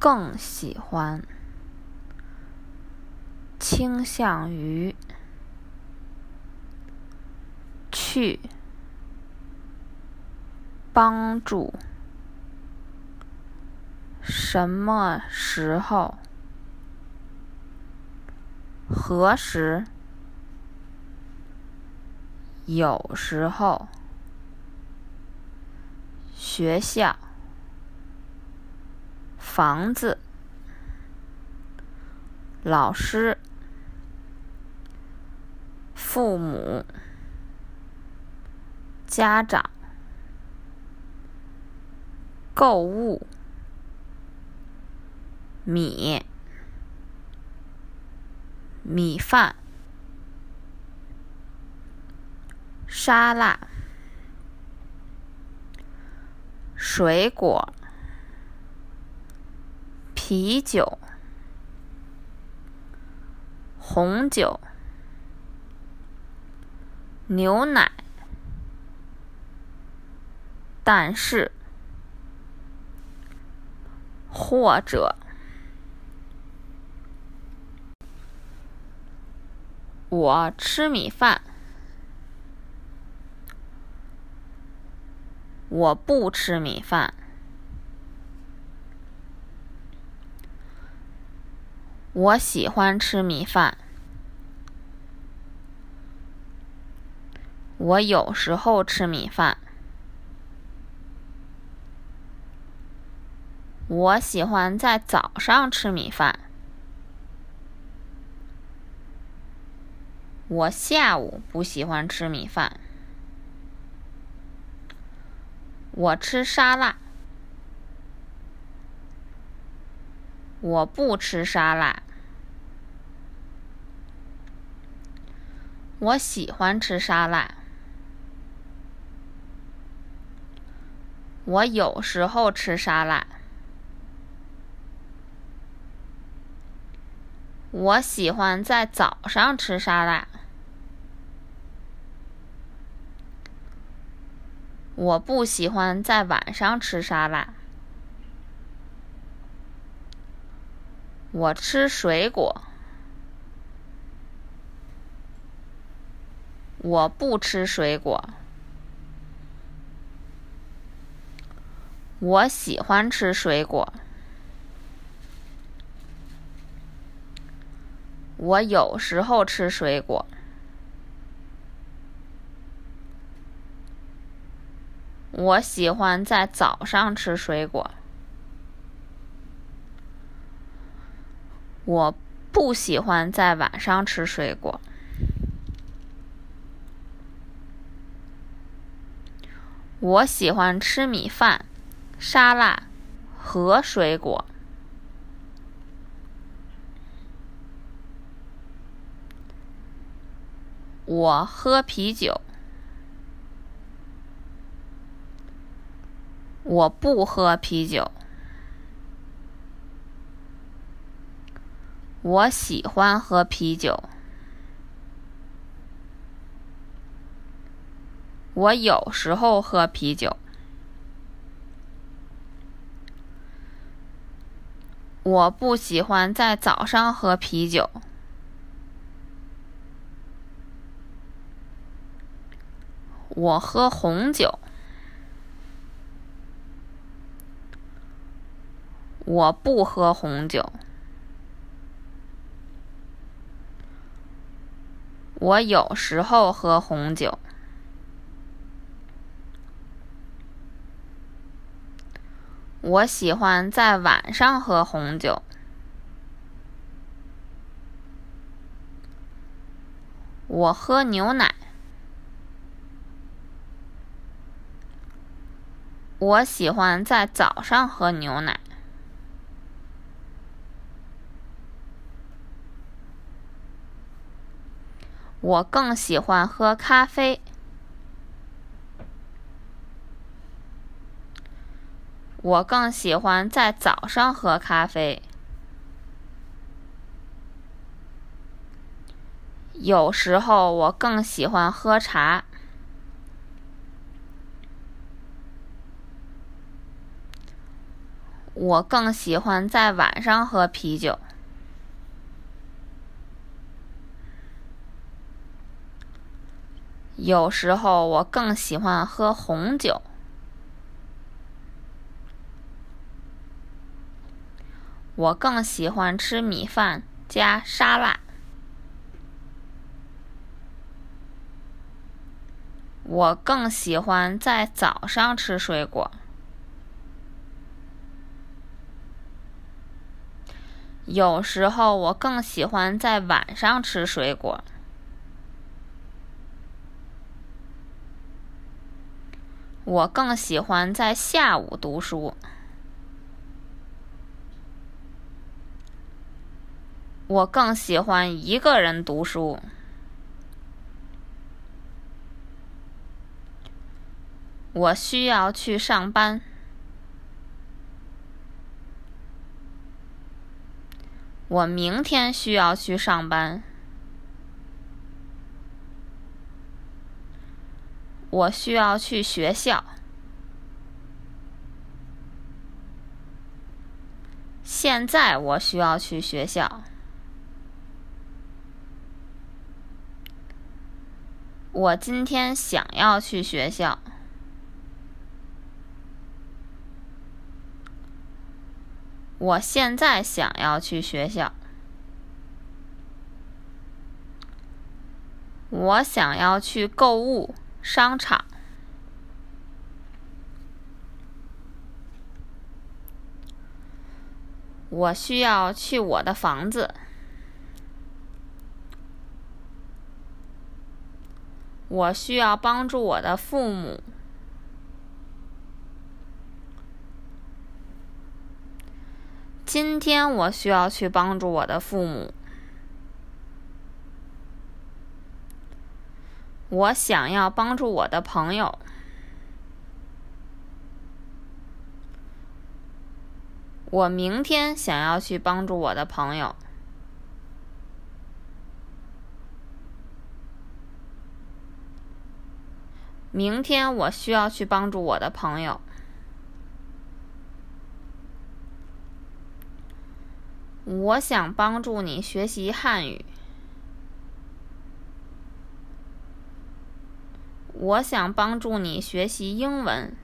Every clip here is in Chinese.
更喜欢，倾向于，去，帮助，什么时候，何时，有时候，学校。房子，老师，父母，家长，购物，米，米饭，沙拉，水果。啤酒、红酒、牛奶，但是，或者，我吃米饭，我不吃米饭。我喜欢吃米饭。我有时候吃米饭。我喜欢在早上吃米饭。我下午不喜欢吃米饭。我吃沙拉。我不吃沙拉。我喜欢吃沙拉。我有时候吃沙拉。我喜欢在早上吃沙拉。我不喜欢在晚上吃沙拉。我吃水果，我不吃水果。我喜欢吃水果，我有时候吃水果。我喜欢在早上吃水果。我不喜欢在晚上吃水果。我喜欢吃米饭、沙拉和水果。我喝啤酒。我不喝啤酒。我喜欢喝啤酒。我有时候喝啤酒。我不喜欢在早上喝啤酒。我喝红酒。我不喝红酒。我有时候喝红酒。我喜欢在晚上喝红酒。我喝牛奶。我喜欢在早上喝牛奶。我更喜欢喝咖啡。我更喜欢在早上喝咖啡。有时候我更喜欢喝茶。我更喜欢在晚上喝啤酒。有时候我更喜欢喝红酒。我更喜欢吃米饭加沙拉。我更喜欢在早上吃水果。有时候我更喜欢在晚上吃水果。我更喜欢在下午读书。我更喜欢一个人读书。我需要去上班。我明天需要去上班。我需要去学校。现在我需要去学校。我今天想要去学校。我现在想要去学校。我想要去购物商场。我需要去我的房子。我需要帮助我的父母。今天我需要去帮助我的父母。我想要帮助我的朋友。我明天想要去帮助我的朋友。明天我需要去帮助我的朋友。我想帮助你学习汉语。我想帮助你学习英文。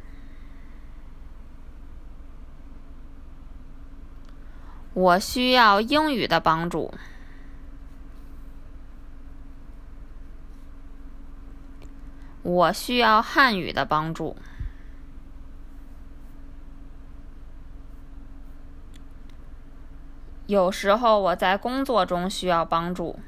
我需要英语的帮助。我需要汉语的帮助。有时候我在工作中需要帮助。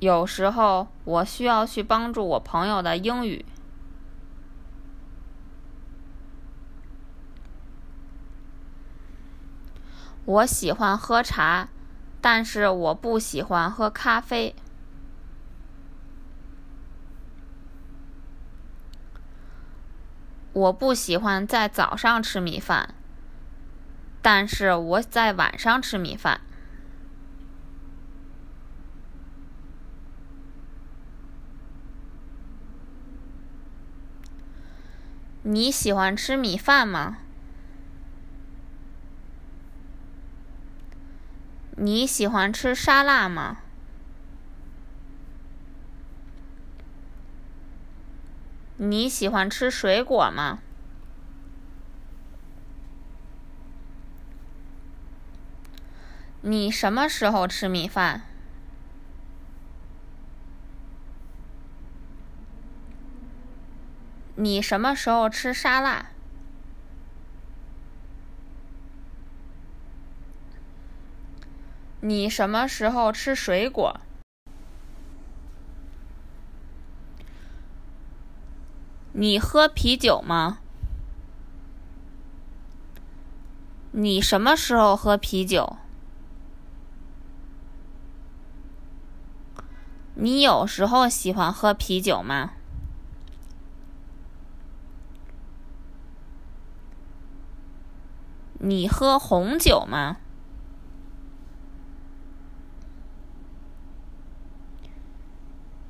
有时候我需要去帮助我朋友的英语。我喜欢喝茶。但是我不喜欢喝咖啡。我不喜欢在早上吃米饭，但是我在晚上吃米饭。你喜欢吃米饭吗？你喜欢吃沙拉吗？你喜欢吃水果吗？你什么时候吃米饭？你什么时候吃沙拉？你什么时候吃水果？你喝啤酒吗？你什么时候喝啤酒？你有时候喜欢喝啤酒吗？你喝红酒吗？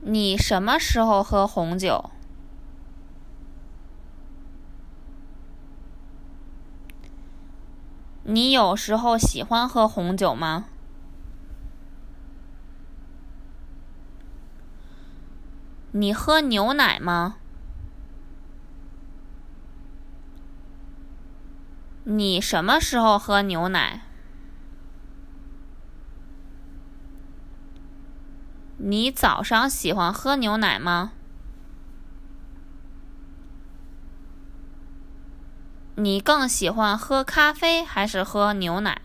你什么时候喝红酒？你有时候喜欢喝红酒吗？你喝牛奶吗？你什么时候喝牛奶？你早上喜欢喝牛奶吗？你更喜欢喝咖啡还是喝牛奶？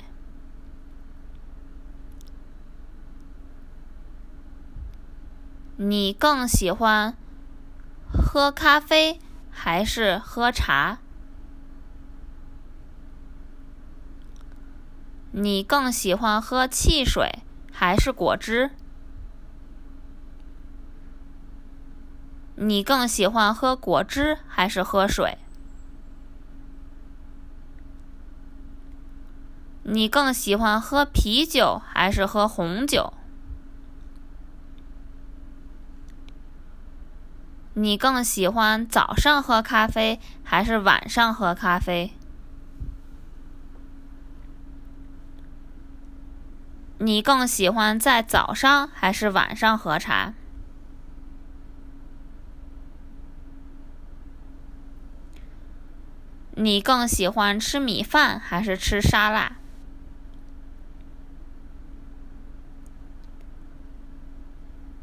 你更喜欢喝咖啡还是喝茶？你更喜欢喝汽水还是果汁？你更喜欢喝果汁还是喝水？你更喜欢喝啤酒还是喝红酒？你更喜欢早上喝咖啡还是晚上喝咖啡？你更喜欢在早上还是晚上喝茶？你更喜欢吃米饭还是吃沙拉？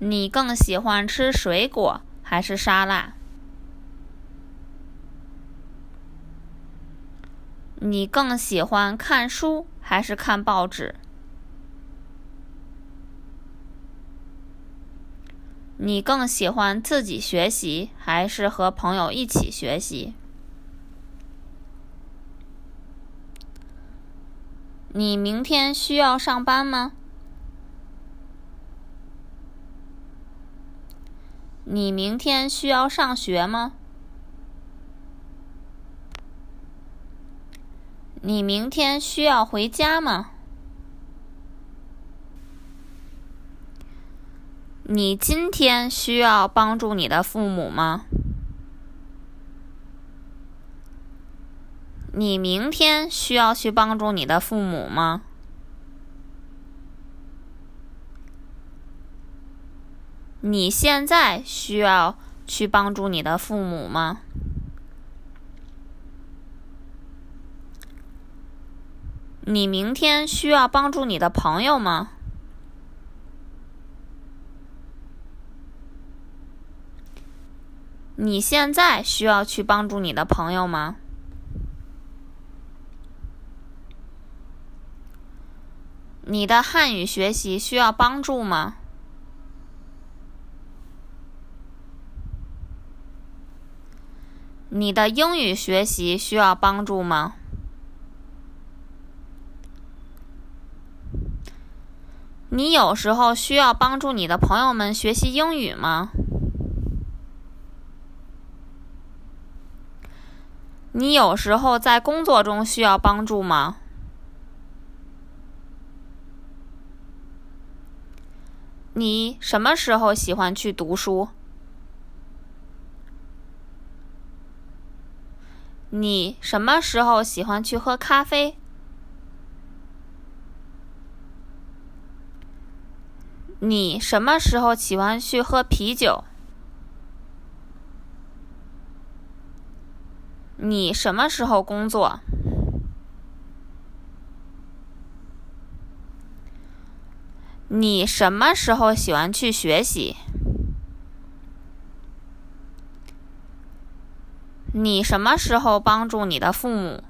你更喜欢吃水果？还是沙拉？你更喜欢看书还是看报纸？你更喜欢自己学习还是和朋友一起学习？你明天需要上班吗？你明天需要上学吗？你明天需要回家吗？你今天需要帮助你的父母吗？你明天需要去帮助你的父母吗？你现在需要去帮助你的父母吗？你明天需要帮助你的朋友吗？你现在需要去帮助你的朋友吗？你的汉语学习需要帮助吗？你的英语学习需要帮助吗？你有时候需要帮助你的朋友们学习英语吗？你有时候在工作中需要帮助吗？你什么时候喜欢去读书？你什么时候喜欢去喝咖啡？你什么时候喜欢去喝啤酒？你什么时候工作？你什么时候喜欢去学习？你什么时候帮助你的父母？